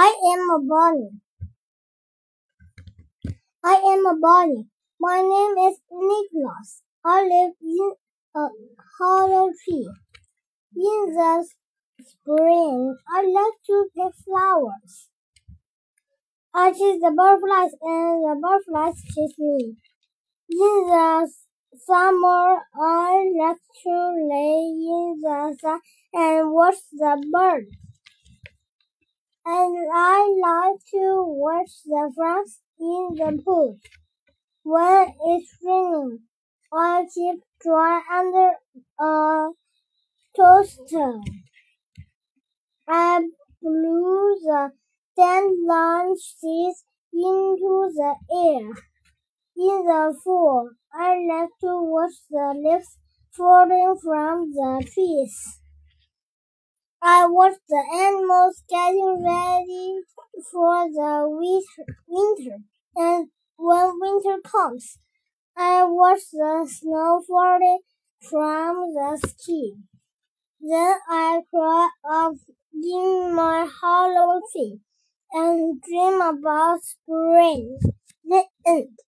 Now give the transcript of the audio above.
I am a bunny. I am a bunny. My name is Nicholas. I live in a hollow tree. In the spring, I like to pick flowers. I chase the butterflies and the butterflies chase me. In the summer, I like to lay in the sun and watch the birds. And I like to watch the frogs in the pool. When it's raining, I keep dry under a toaster. I blew the dandelion seeds into the air. In the fall, I like to watch the leaves falling from the trees. I watch the animals getting ready for the winter, winter. and when winter comes, I watch the snow falling from the sky. Then I cry up in my hollow tree and dream about spring. The end.